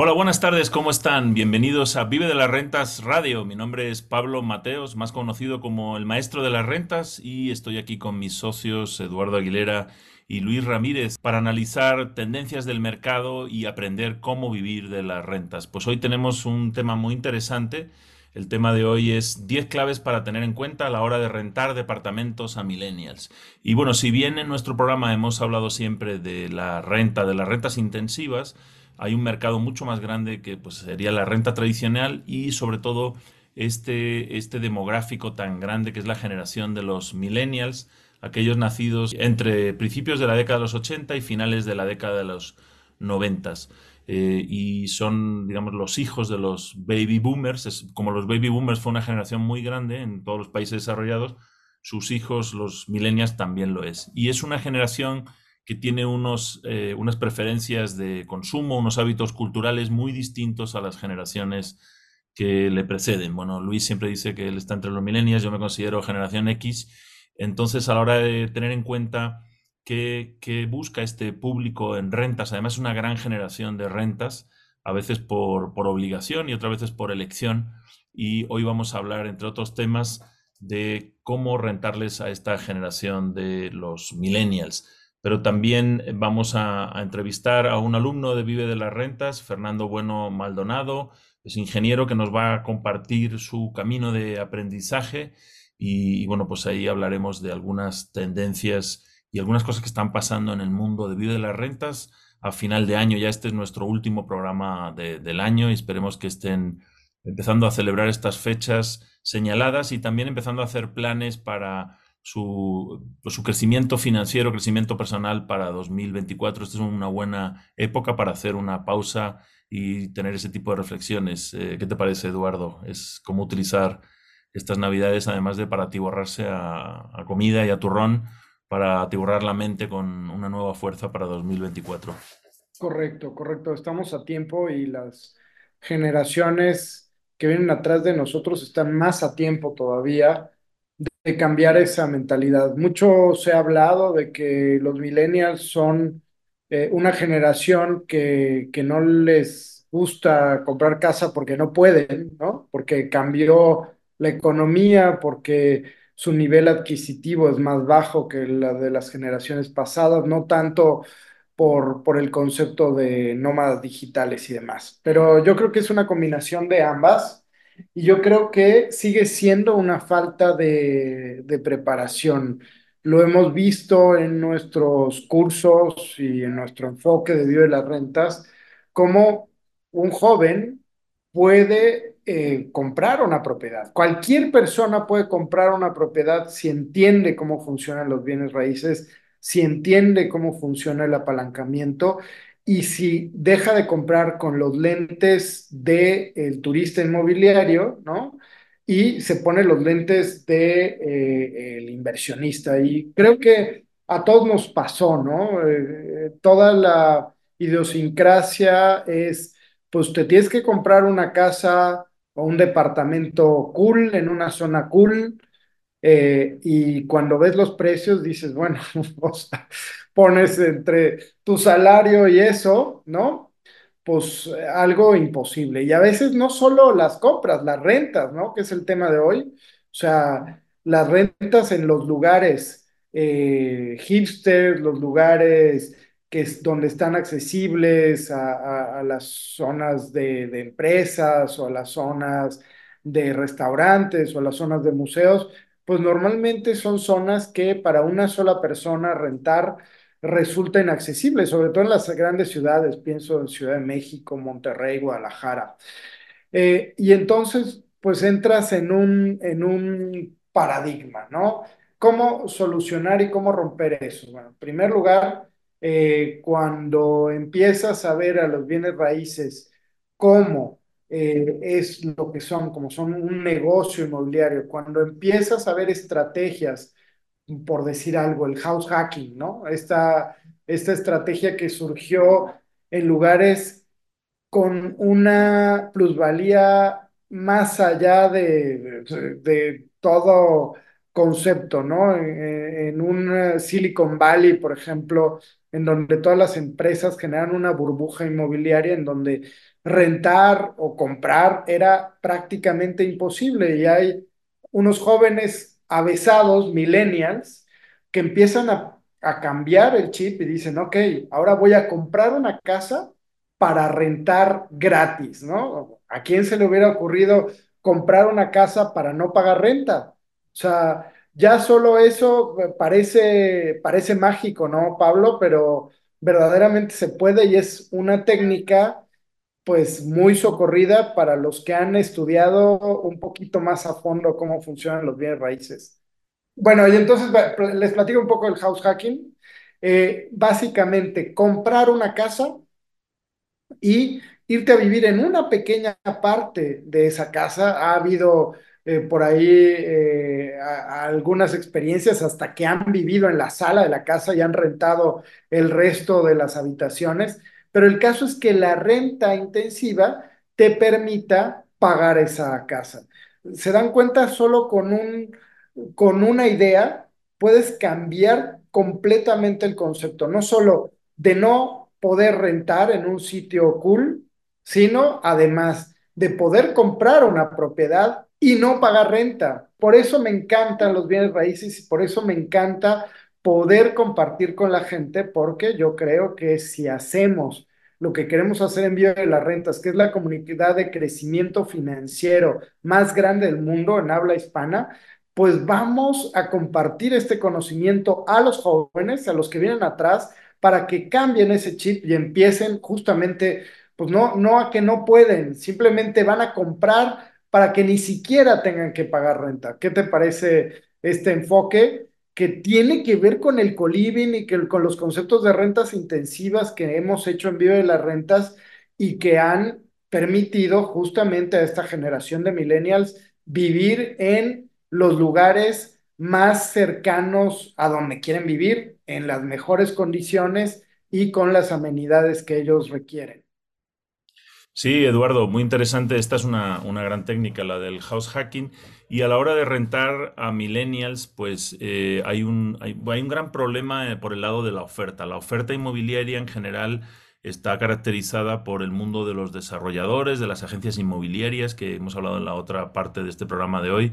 Hola, buenas tardes, ¿cómo están? Bienvenidos a Vive de las Rentas Radio. Mi nombre es Pablo Mateos, más conocido como el Maestro de las Rentas, y estoy aquí con mis socios Eduardo Aguilera y Luis Ramírez para analizar tendencias del mercado y aprender cómo vivir de las rentas. Pues hoy tenemos un tema muy interesante. El tema de hoy es 10 claves para tener en cuenta a la hora de rentar departamentos a millennials. Y bueno, si bien en nuestro programa hemos hablado siempre de la renta, de las rentas intensivas, hay un mercado mucho más grande que pues, sería la renta tradicional y sobre todo este, este demográfico tan grande que es la generación de los millennials, aquellos nacidos entre principios de la década de los 80 y finales de la década de los 90. Eh, y son, digamos, los hijos de los baby boomers. Como los baby boomers fue una generación muy grande en todos los países desarrollados, sus hijos, los millennials, también lo es. Y es una generación que tiene unos, eh, unas preferencias de consumo, unos hábitos culturales muy distintos a las generaciones que le preceden. Bueno, Luis siempre dice que él está entre los millennials, yo me considero generación X. Entonces, a la hora de tener en cuenta qué, busca este público en rentas, además una gran generación de rentas, a veces por, por obligación y otras veces por elección. Y hoy vamos a hablar, entre otros temas, de cómo rentarles a esta generación de los millennials pero también vamos a, entrevistar a un alumno de Vive de las Rentas, Fernando Bueno Maldonado, es ingeniero que nos va a compartir su camino de aprendizaje y, bueno, pues ahí hablaremos de algunas tendencias y algunas cosas que están pasando en el mundo de Vive de las Rentas a final de año. Ya este es nuestro último programa del año y esperemos que estén empezando a celebrar estas fechas señaladas y también empezando a hacer planes para pues, su, crecimiento financiero, crecimiento personal para 2024. Esta es una buena época para hacer una pausa y tener ese tipo de reflexiones. Eh, ¿Qué te parece, Eduardo? Es cómo utilizar estas navidades, además de para atiborrarse a, a comida y a turrón, para atiborrar la mente con una nueva fuerza para 2024. Correcto, correcto. Estamos a tiempo y las generaciones que vienen atrás de nosotros están más a tiempo todavía de cambiar esa mentalidad. Mucho se ha hablado de que los millennials son eh, una generación que, que no les gusta comprar casa porque no pueden, ¿no? Porque cambió la economía, porque su nivel adquisitivo es más bajo que la de las generaciones pasadas, no tanto por, por el concepto de nómadas digitales y demás. Pero yo creo que es una combinación de ambas y yo creo que sigue siendo una falta de, preparación. Lo hemos visto en nuestros cursos y en nuestro enfoque de vida de las rentas, cómo un joven puede eh, comprar una propiedad. Cualquier persona puede comprar una propiedad si entiende cómo funcionan los bienes raíces, si entiende cómo funciona el apalancamiento y si deja de comprar con los lentes del turista inmobiliario, ¿no? Y se pone los lentes del de, eh, inversionista. Y creo que a todos nos pasó, ¿no? Eh, toda la idiosincrasia es, pues te tienes que comprar una casa o un departamento cool en una zona cool. Eh, y cuando ves los precios dices, bueno, o sea, pones entre tu salario y eso, ¿no? Pues eh, algo imposible. Y a veces no solo las compras, las rentas, ¿no? Que es el tema de hoy. O sea, las rentas en los lugares eh, hipsters, los lugares que es donde están accesibles a, las zonas de, de, empresas o a las zonas de restaurantes o a las zonas de museos, pues normalmente son zonas que para una sola persona rentar resulta inaccesible, sobre todo en las grandes ciudades, pienso en Ciudad de México, Monterrey, Guadalajara. Eh, y entonces, pues entras en un, en un paradigma, ¿no? ¿Cómo solucionar y cómo romper eso? Bueno, en primer lugar, eh, cuando empiezas a ver a los bienes raíces cómo eh, es lo que son, como son un negocio inmobiliario, cuando empiezas a ver estrategias por decir algo, el house hacking, ¿no? Esta, esta estrategia que surgió en lugares con una plusvalía más allá de, de, todo concepto, ¿no? En, un Silicon Valley, por ejemplo, en donde todas las empresas generan una burbuja inmobiliaria en donde rentar o comprar era prácticamente imposible y hay unos jóvenes avesados, millennials, que empiezan a, a cambiar el chip y dicen, ok, ahora voy a comprar una casa para rentar gratis, ¿no? ¿A quién se le hubiera ocurrido comprar una casa para no pagar renta? O sea, ya solo eso parece, parece mágico, ¿no, Pablo? Pero verdaderamente se puede y es una técnica pues muy socorrida para los que han estudiado un poquito más a fondo cómo funcionan los bienes raíces. Bueno, y entonces les platico un poco del house hacking. Eh, básicamente, comprar una casa y irte a vivir en una pequeña parte de esa casa. Ha habido eh, por ahí eh, algunas experiencias hasta que han vivido en la sala de la casa y han rentado el resto de las habitaciones, pero el caso es que la renta intensiva te permita pagar esa casa. Se dan cuenta solo con un, con una idea, puedes cambiar completamente el concepto, no solo de no poder rentar en un sitio cool, sino además de poder comprar una propiedad y no pagar renta. Por eso me encantan los bienes raíces y por eso me encanta poder compartir con la gente, porque yo creo que si hacemos lo que queremos hacer en Viva de las Rentas, que es la comunidad de crecimiento financiero más grande del mundo en habla hispana, pues vamos a compartir este conocimiento a los jóvenes, a los que vienen atrás, para que cambien ese chip y empiecen justamente, pues no, no a que no pueden, simplemente van a comprar para que ni siquiera tengan que pagar renta. ¿Qué te parece este enfoque que tiene que ver con el coliving y que, con los conceptos de rentas intensivas que hemos hecho en Viva de las Rentas y que han permitido justamente a esta generación de millennials vivir en los lugares más cercanos a donde quieren vivir, en las mejores condiciones y con las amenidades que ellos requieren. Sí, Eduardo, muy interesante. Esta es una, una, gran técnica, la del house hacking. Y a la hora de rentar a millennials, pues eh, hay, un, hay, un gran problema eh, por el lado de la oferta. La oferta inmobiliaria en general está caracterizada por el mundo de los desarrolladores, de las agencias inmobiliarias, que hemos hablado en la otra parte de este programa de hoy.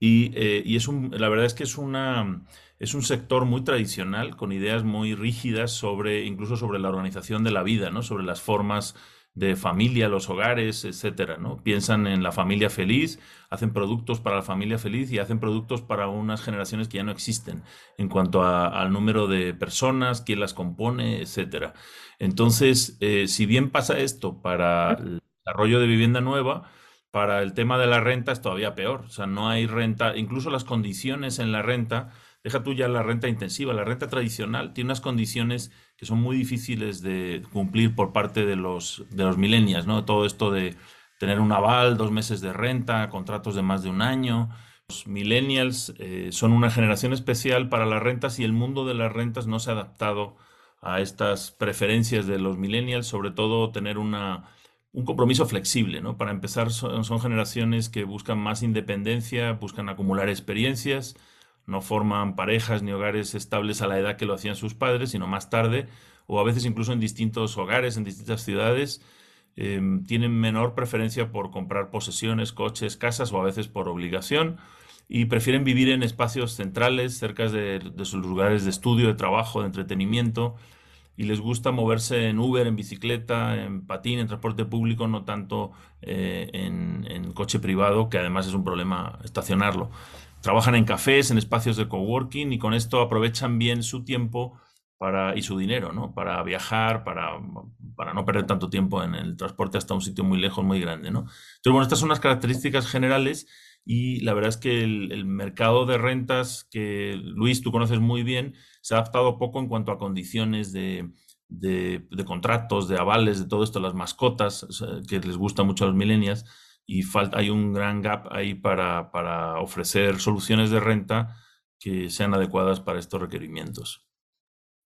Y, eh, y es un, la verdad es que es una es un sector muy tradicional, con ideas muy rígidas sobre, incluso sobre la organización de la vida, ¿no? Sobre las formas de familia, los hogares, etcétera, ¿no? Piensan en la familia feliz, hacen productos para la familia feliz y hacen productos para unas generaciones que ya no existen en cuanto al número de personas, quién las compone, etcétera. Entonces, eh, si bien pasa esto para el desarrollo de vivienda nueva, para el tema de la renta es todavía peor. O sea, no hay renta, incluso las condiciones en la renta Deja tú ya la renta intensiva, la renta tradicional tiene unas condiciones que son muy difíciles de cumplir por parte de los, de los millennials, ¿no? Todo esto de tener un aval, dos meses de renta, contratos de más de un año. Los millennials eh, son una generación especial para las rentas y el mundo de las rentas no se ha adaptado a estas preferencias de los millennials, sobre todo tener una, un compromiso flexible, ¿no? Para empezar, son, son generaciones que buscan más independencia, buscan acumular experiencias, no forman parejas ni hogares estables a la edad que lo hacían sus padres, sino más tarde, o a veces incluso en distintos hogares, en distintas ciudades, em, tienen menor preferencia por comprar posesiones, coches, casas o a veces por obligación y prefieren vivir en espacios centrales, cerca de, sus lugares de estudio, de trabajo, de entretenimiento y les gusta moverse en Uber, en bicicleta, en patín, en transporte público, no tanto eh, en coche privado, que además es un problema estacionarlo trabajan en cafés, en espacios de coworking y con esto aprovechan bien su tiempo y su dinero, ¿no? Para viajar, para, para no perder tanto tiempo en el transporte hasta un sitio muy lejos, muy grande, ¿no? Entonces, bueno, estas son las características generales y la verdad es que el, mercado de rentas, que Luis, tú conoces muy bien, se ha adaptado poco en cuanto a condiciones de, de, de contratos, de avales, de todo esto, las mascotas, que les gusta mucho a los millennials y falta, hay un gran gap ahí para, para ofrecer soluciones de renta que sean adecuadas para estos requerimientos.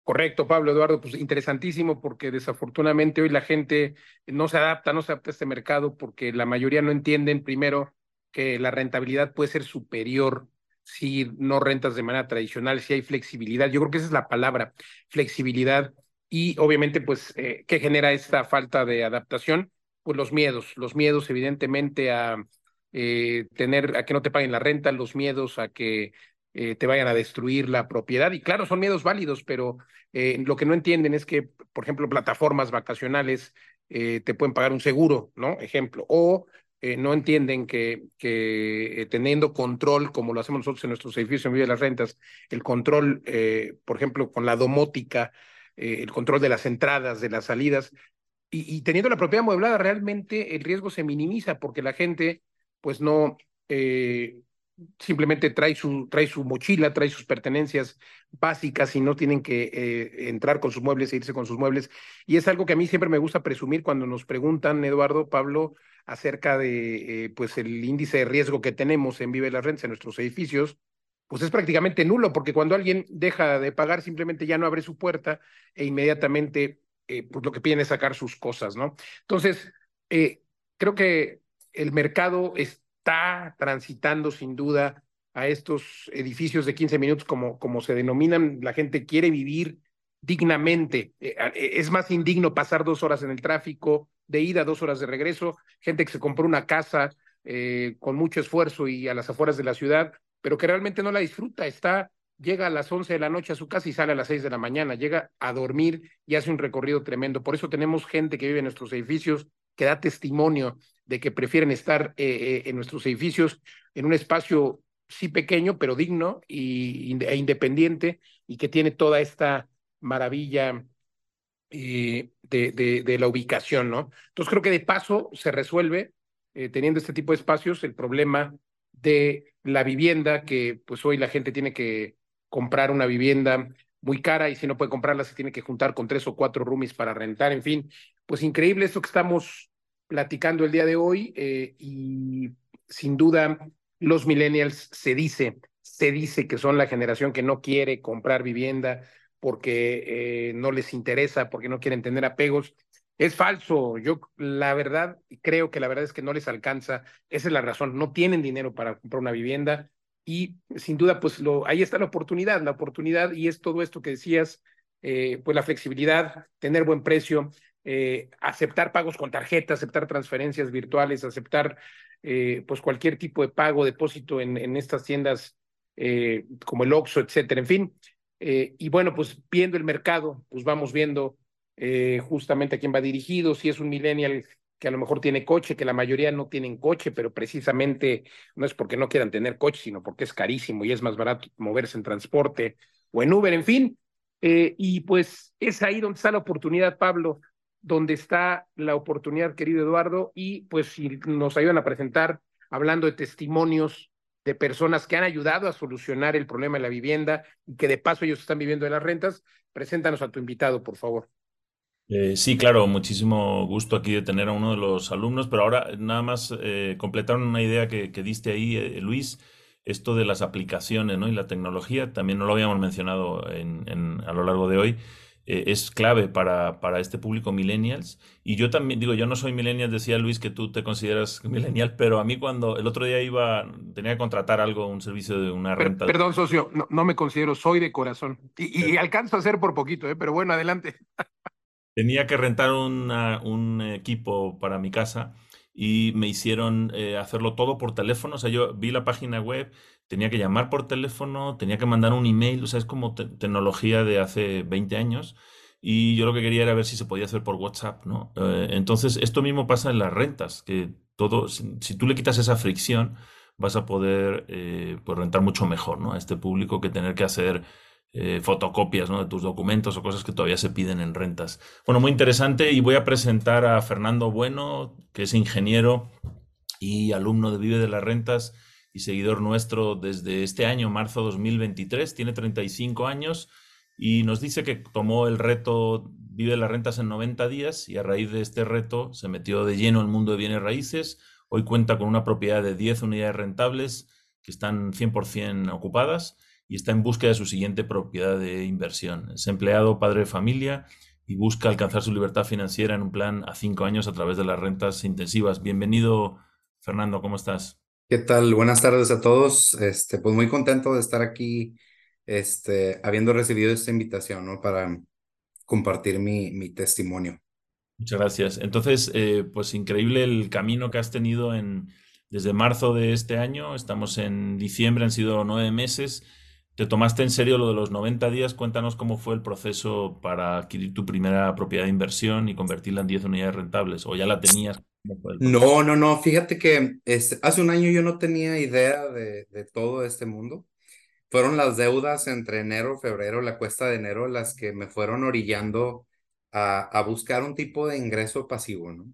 Correcto, Pablo Eduardo, pues interesantísimo porque desafortunadamente hoy la gente no se adapta, no se adapta a este mercado porque la mayoría no entienden primero que la rentabilidad puede ser superior si no rentas de manera tradicional, si hay flexibilidad. Yo creo que esa es la palabra, flexibilidad. Y obviamente, pues, eh, ¿qué genera esta falta de adaptación? Pues los miedos, los miedos evidentemente a eh, tener, a que no te paguen la renta, los miedos a que eh, te vayan a destruir la propiedad. Y claro, son miedos válidos, pero eh, lo que no entienden es que, por ejemplo, plataformas vacacionales te pueden pagar un seguro, ¿no? Ejemplo. O no entienden que, que teniendo control, como lo hacemos nosotros en nuestros edificios en Villa de las Rentas, el control, por ejemplo, con la domótica, el control de las entradas, de las salidas, y, teniendo la propiedad amueblada, realmente el riesgo se minimiza porque la gente, pues no, simplemente trae su, trae su mochila, trae sus pertenencias básicas y no tienen que eh, entrar con sus muebles e irse con sus muebles. Y es algo que a mí siempre me gusta presumir cuando nos preguntan, Eduardo, Pablo, acerca de eh, pues el índice de riesgo que tenemos en Vive las Rentas en nuestros edificios, pues es prácticamente nulo, porque cuando alguien deja de pagar, simplemente ya no abre su puerta e inmediatamente eh, pues lo que piden es sacar sus cosas, ¿no? Entonces, creo que el mercado es está transitando sin duda a estos edificios de 15 minutos, como, como se denominan. La gente quiere vivir dignamente. Eh, eh, es más indigno pasar dos horas en el tráfico, de ida, dos horas de regreso. Gente que se compró una casa eh, con mucho esfuerzo y a las afueras de la ciudad, pero que realmente no la disfruta. Está, llega a las 11 de la noche a su casa y sale a las 6 de la mañana. Llega a dormir y hace un recorrido tremendo. Por eso tenemos gente que vive en nuestros edificios que da testimonio de que prefieren estar eh, eh, en nuestros edificios en un espacio sí pequeño, pero digno e independiente y que tiene toda esta maravilla eh, de, de, la ubicación, ¿no? Entonces creo que de paso se resuelve, teniendo este tipo de espacios, el problema de la vivienda, que pues hoy la gente tiene que comprar una vivienda muy cara y si no puede comprarla se tiene que juntar con tres o cuatro roomies para rentar, en fin, pues increíble esto que estamos platicando el día de hoy eh, y sin duda los millennials se dice, se dice que son la generación que no quiere comprar vivienda porque eh, no les interesa, porque no quieren tener apegos. Es falso. Yo la verdad creo que la verdad es que no les alcanza. Esa es la razón. No tienen dinero para comprar una vivienda y sin duda pues lo, ahí está la oportunidad, la oportunidad y es todo esto que decías, eh, pues la flexibilidad, tener buen precio, eh, aceptar pagos con tarjeta, aceptar transferencias virtuales, aceptar eh, pues cualquier tipo de pago, depósito en, en estas tiendas como el Oxxo, etcétera, en fin. y bueno, pues viendo el mercado, pues vamos viendo justamente a quién va dirigido, si es un millennial que a lo mejor tiene coche, que la mayoría no tienen coche, pero precisamente no es porque no quieran tener coche, sino porque es carísimo y es más barato moverse en transporte o en Uber, en fin. y pues es ahí donde está la oportunidad, Pablo, donde está la oportunidad, querido Eduardo, y pues si nos ayudan a presentar hablando de testimonios de personas que han ayudado a solucionar el problema de la vivienda y que de paso ellos están viviendo de las rentas, preséntanos a tu invitado, por favor. Eh, sí, claro, muchísimo gusto aquí de tener a uno de los alumnos, pero ahora nada más eh, completar una idea que, diste ahí, eh, Luis, esto de las aplicaciones ¿no? y la tecnología, también no lo habíamos mencionado en, a lo largo de hoy. Eh, es clave para, para, este público millennials. Y yo también, digo, yo no soy millennial, decía Luis que tú te consideras millennial, pero a mí cuando el otro día iba, tenía que contratar algo, un servicio de una renta. Perdón, socio, no, no, me considero, soy de corazón. Y, y alcanzo a hacer por poquito, ¿eh? pero bueno, adelante. Tenía que rentar un equipo para mi casa y me hicieron eh, hacerlo todo por teléfono. O sea, yo vi la página web, tenía que llamar por teléfono, tenía que mandar un email, o sea, es como tecnología de hace 20 años. Y yo lo que quería era ver si se podía hacer por WhatsApp, ¿no? Eh, entonces, esto mismo pasa en las rentas, que todo, si, tú le quitas esa fricción, vas a poder eh, pues rentar mucho mejor, ¿no? A este público que tener que hacer eh, fotocopias ¿no? de tus documentos o cosas que todavía se piden en rentas. Bueno, muy interesante y voy a presentar a Fernando Bueno, que es ingeniero y alumno de Vive de las Rentas y seguidor nuestro desde este año, marzo 2023. Tiene 35 años y nos dice que tomó el reto Vive de las Rentas en 90 días y a raíz de este reto se metió de lleno en el mundo de bienes raíces. Hoy cuenta con una propiedad de 10 unidades rentables que están 100% ocupadas y está en búsqueda de su siguiente propiedad de inversión. Es empleado, padre de familia y busca alcanzar su libertad financiera en un plan a cinco años a través de las rentas intensivas. Bienvenido, Fernando, ¿cómo estás? ¿Qué tal? Buenas tardes a todos. Este, pues muy contento de estar aquí, este, habiendo recibido esta invitación, ¿no? Para compartir mi, mi testimonio. Muchas gracias. Entonces, eh, pues increíble el camino que has tenido en, desde marzo de este año. Estamos en diciembre, han sido nueve meses. ¿Te tomaste en serio lo de los 90 días? Cuéntanos cómo fue el proceso para adquirir tu primera propiedad de inversión y convertirla en 10 unidades rentables. ¿O ya la tenías? No, no, no. Fíjate que este, hace un año yo no tenía idea de, de todo este mundo. Fueron las deudas entre enero, febrero, la cuesta de enero, las que me fueron orillando a, a buscar un tipo de ingreso pasivo, ¿no?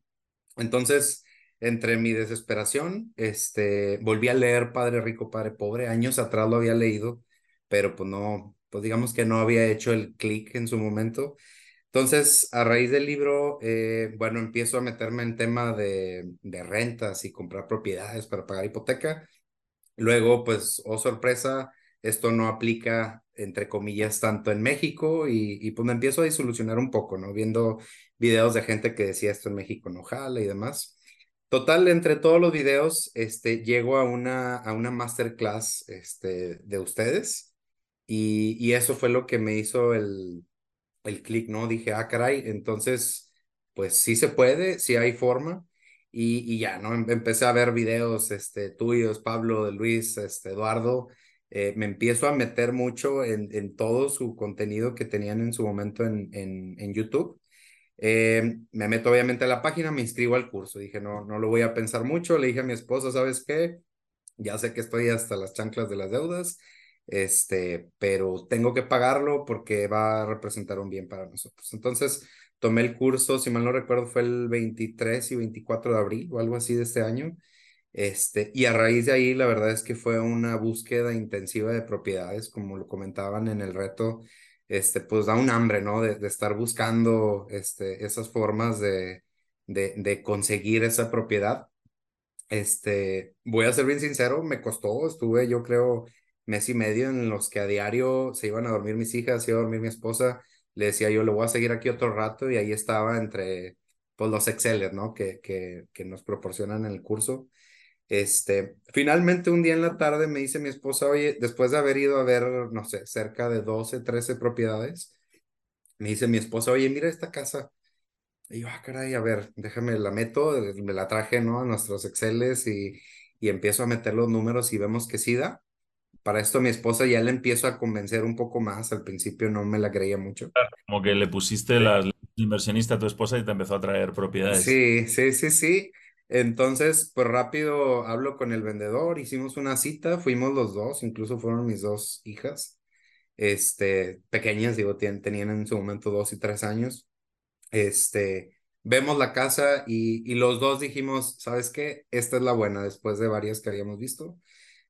Entonces, entre mi desesperación, este, volví a leer Padre Rico, Padre Pobre. Años atrás lo había leído, pero pues no, pues digamos que no había hecho el clic en su momento. Entonces, a raíz del libro, eh, bueno, empiezo a meterme en tema de, de rentas y comprar propiedades para pagar hipoteca. Luego, pues, oh sorpresa, esto no aplica, entre comillas, tanto en México y, y pues me empiezo a disolucionar un poco, ¿no? Viendo videos de gente que decía esto en México no jala y demás. Total, entre todos los videos, este, llego a una, a una masterclass este, de ustedes y, y eso fue lo que me hizo el, el clic, ¿no? Dije, ah, caray, entonces, pues sí se puede, sí hay forma. Y, y ya, ¿no? Em, empecé a ver videos este, tuyos, Pablo, Luis, este, Eduardo. Eh, me empiezo a meter mucho en, en todo su contenido que tenían en su momento en, en, en YouTube. Eh, me meto obviamente a la página, me inscribo al curso. Dije, no, no lo voy a pensar mucho. Le dije a mi esposa, ¿sabes qué? Ya sé que estoy hasta las chanclas de las deudas este, pero tengo que pagarlo porque va a representar un bien para nosotros. Entonces, tomé el curso, si mal no recuerdo, fue el 23 y 24 de abril o algo así de este año. Este, y a raíz de ahí, la verdad es que fue una búsqueda intensiva de propiedades, como lo comentaban en el reto, este, pues da un hambre, ¿no? De, de estar buscando este, esas formas de, de, de conseguir esa propiedad. Este, voy a ser bien sincero, me costó, estuve yo creo mes y medio en los que a diario se iban a dormir mis hijas, se iba a dormir mi esposa, le decía yo, le voy a seguir aquí otro rato y ahí estaba entre pues, los Exceles, ¿no? Que, que, que nos proporcionan en el curso. Este, finalmente un día en la tarde me dice mi esposa, oye, después de haber ido a ver, no sé, cerca de 12, 13 propiedades, me dice mi esposa, oye, mira esta casa. Y yo, ah, caray, a ver, déjame la meto, me la traje, ¿no? A nuestros Exceles y, y empiezo a meter los números y vemos que sí da para esto mi esposa ya le empiezo a convencer un poco más. Al principio no me la creía mucho. Como que le pusiste la inversionista a tu esposa y te empezó a traer propiedades. Sí, sí, sí, sí. Entonces, pues rápido hablo con el vendedor, hicimos una cita, fuimos los dos, incluso fueron mis dos hijas, este, pequeñas, digo, tenían en su momento dos y tres años. Este, vemos la casa y, y los dos dijimos, ¿sabes qué? Esta es la buena, después de varias que habíamos visto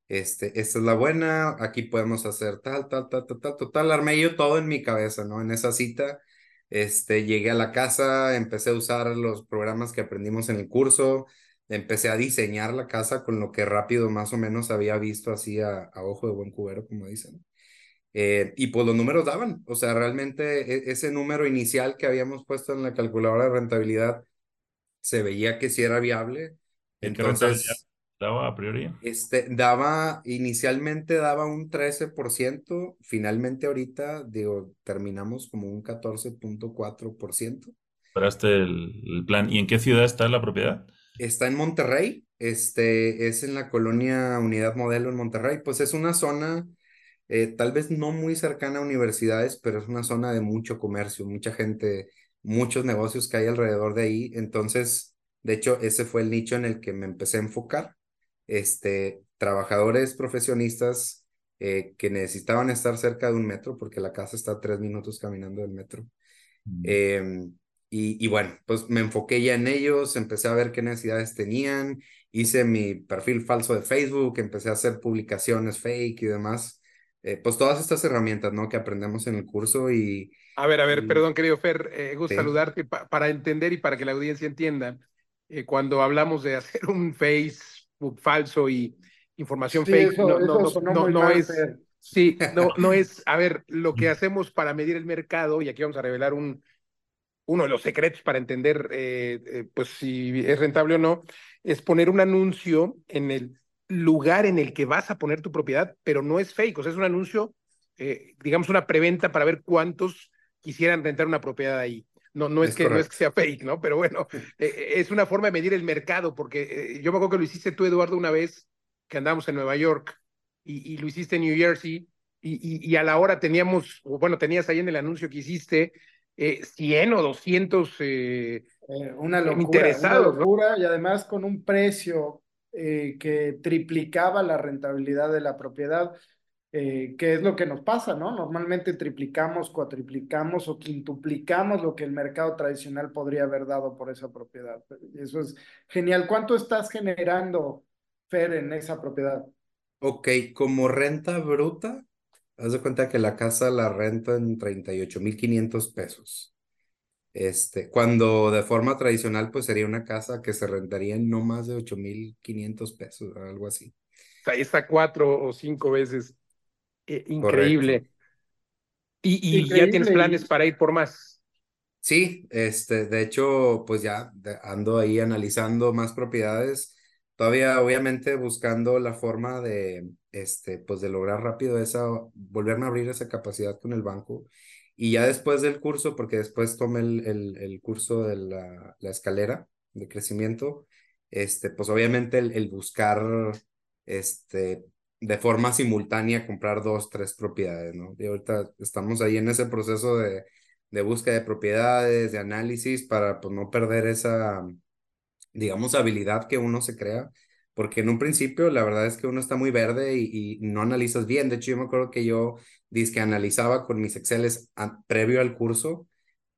este, esta es la buena, aquí podemos hacer tal, tal, tal, tal, tal, total, armé yo todo en mi cabeza, ¿no? En esa cita, este, llegué a la casa, empecé a usar los programas que aprendimos en el curso, empecé a diseñar la casa con lo que rápido más o menos había visto así a, ojo de buen cubero, como dicen. Eh, y pues los números daban, o sea, realmente e, ese número inicial que habíamos puesto en la calculadora de rentabilidad se veía que sí era viable. Entonces, daba a priori? Este, daba, inicialmente daba un 13%, finalmente ahorita, digo, terminamos como un 14.4%. Esperaste el, el plan. ¿Y en qué ciudad está la propiedad? Está en Monterrey, este, es en la colonia Unidad Modelo en Monterrey, pues es una zona, eh, tal vez no muy cercana a universidades, pero es una zona de mucho comercio, mucha gente, muchos negocios que hay alrededor de ahí, entonces, de hecho, ese fue el nicho en el que me empecé a enfocar este, trabajadores profesionistas eh, que necesitaban estar cerca de un metro, porque la casa está a tres minutos caminando del metro. Mm. Em, y, y, bueno, pues me enfoqué ya en ellos, empecé a ver qué necesidades tenían, hice mi perfil falso de Facebook, empecé a hacer publicaciones fake y demás. Eh, pues todas estas herramientas, ¿no? Que aprendemos en el curso y... A ver, a ver, perdón, querido Fer, eh, gusto saludarte para entender y para que la audiencia entienda. Eh, cuando hablamos de hacer un Face falso y información fake. no, no, no, es. Sí, no, no es. A ver, lo que hacemos para medir el mercado, y aquí vamos a revelar un, uno de los secretos para entender eh, eh, pues si es rentable o no, es poner un anuncio en el lugar en el que vas a poner tu propiedad, pero no es fake, o sea, es un anuncio, eh, digamos, una preventa para ver cuántos quisieran rentar una propiedad ahí. No, no, es, que, no es que sea fake, ¿no? Pero bueno, eh, es una forma de medir el mercado, porque yo me acuerdo que lo hiciste tú, Eduardo, una vez que andábamos en Nueva York y, y lo hiciste en New Jersey y, y, a la hora teníamos, bueno, tenías ahí en el anuncio que hiciste eh, 100 o 200 eh, eh, una locura, interesados. Una locura y además con un precio eh, que triplicaba la rentabilidad de la propiedad, eh, que es lo que nos pasa, ¿no? Normalmente triplicamos, cuatriplicamos o quintuplicamos lo que el mercado tradicional podría haber dado por esa propiedad. Eso es genial. ¿Cuánto estás generando, Fer, en esa propiedad? Ok, como renta bruta, haz de cuenta que la casa la rento en 38.500 pesos. Este, cuando de forma tradicional, pues sería una casa que se rentaría en no más de 8,500 pesos, algo así. Ahí está cuatro o cinco veces. Eh, increíble. Y, y ya tienes planes para ir por más. Sí, este, de hecho, pues ya ando ahí analizando más propiedades. Todavía, obviamente, buscando la forma de, este, pues de lograr rápido esa, volverme a abrir esa capacidad con el banco y ya después del curso, porque después tomé el, el, curso de la, la, escalera de crecimiento, este, pues obviamente el, buscar este, de forma simultánea comprar dos, tres propiedades, ¿no? Y ahorita estamos ahí en ese proceso de, de búsqueda de propiedades, de análisis, para pues no perder esa, digamos, habilidad que uno se crea porque en un principio la verdad es que uno está muy verde y, no analizas bien. De hecho, yo me acuerdo que yo que analizaba con mis Exceles previo al curso,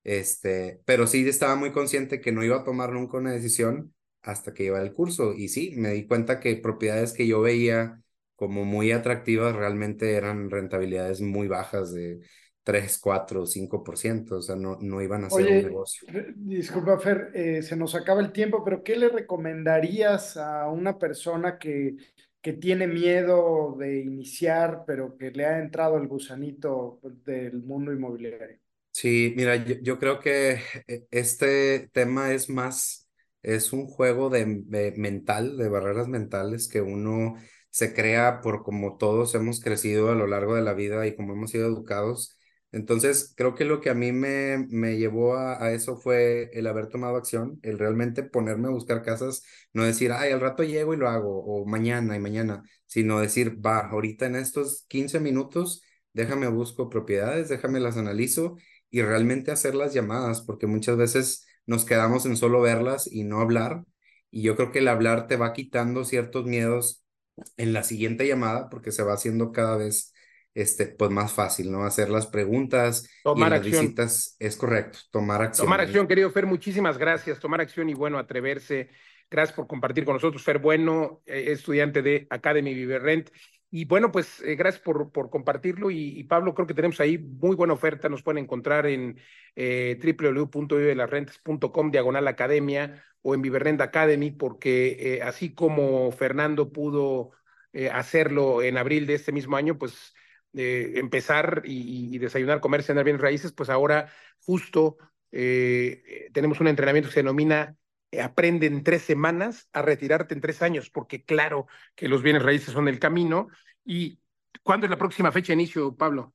este, pero sí estaba muy consciente que no iba a tomar nunca una decisión hasta que iba al curso. Y sí, me di cuenta que propiedades que yo veía como muy atractivas realmente eran rentabilidades muy bajas de 3, 4, 5%, o sea, no, no iban a ser un negocio. Disculpa, Fer, eh, se nos acaba el tiempo, pero ¿qué le recomendarías a una persona que, que tiene miedo de iniciar, pero que le ha entrado el gusanito del mundo inmobiliario? Sí, mira, yo, creo que eh, este tema es más, es un juego de, de mental, de barreras mentales que uno se crea por como todos hemos crecido a lo largo de la vida y como hemos sido educados entonces, creo que lo que a mí me, me llevó a, eso fue el haber tomado acción, el realmente ponerme a buscar casas, no decir, ay, al rato llego y lo hago, o mañana y mañana, sino decir, va, ahorita en estos 15 minutos, déjame busco propiedades, déjame las analizo y realmente hacer las llamadas, porque muchas veces nos quedamos en solo verlas y no hablar. Y yo creo que el hablar te va quitando ciertos miedos en la siguiente llamada, porque se va haciendo cada vez este, pues más fácil, ¿no? Hacer las preguntas tomar y las acción. visitas, es correcto, tomar acción. Tomar acción, querido Fer, muchísimas gracias. Tomar acción y bueno, atreverse. Gracias por compartir con nosotros, Fer Bueno, eh, estudiante de Academy Viverrent. Y bueno, pues eh, gracias por, por compartirlo. Y, Pablo, creo que tenemos ahí muy buena oferta. Nos pueden encontrar en eh, diagonal academia, o en Viverrent Academy, porque eh, así como Fernando pudo hacerlo en abril de este mismo año, pues empezar y, desayunar, comer, cenar bien raíces, pues ahora justo eh, tenemos un entrenamiento que se denomina eh, Aprende en tres semanas a retirarte en tres años, porque claro que los bienes raíces son el camino. ¿Y cuándo es la próxima fecha de inicio, Pablo?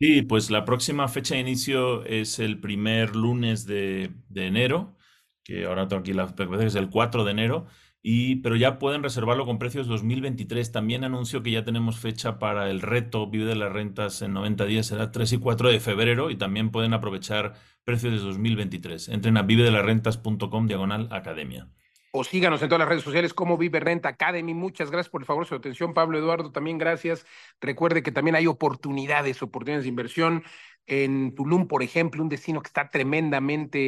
Sí, pues la próxima fecha de inicio es el primer lunes de, de enero, que ahora tengo aquí la es el 4 de enero. Pero ya pueden reservarlo con precios 2023. También anuncio que ya tenemos fecha para el reto Vive de las Rentas en 90 días, será 3 y 4 de febrero y también pueden aprovechar precios de 2023. Entren a vivedelarrentas.com diagonal academia. O síganos en todas las redes sociales como Vive Renta Academy. Muchas gracias por el favor su atención, Pablo Eduardo. También gracias. Recuerde que también hay oportunidades, oportunidades de inversión. En Tulum, por ejemplo, un destino que está tremendamente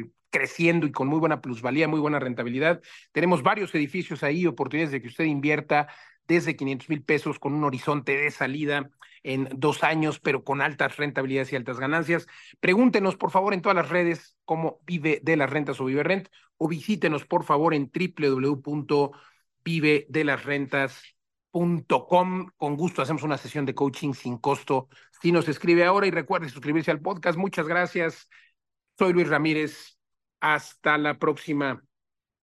eh, creciendo y con muy buena plusvalía, muy buena rentabilidad. Tenemos varios edificios ahí, oportunidades de que usted invierta desde 500 mil pesos con un horizonte de salida en dos años, pero con altas rentabilidades y altas ganancias. Pregúntenos, por favor, en todas las redes cómo vive de las rentas o vive rent, o visítenos, por favor, en www.vivedelasrentas.com. Con gusto hacemos una sesión de coaching sin costo. Si nos escribe ahora y recuerde suscribirse al podcast. Muchas gracias. Soy Luis Ramírez. Hasta la próxima.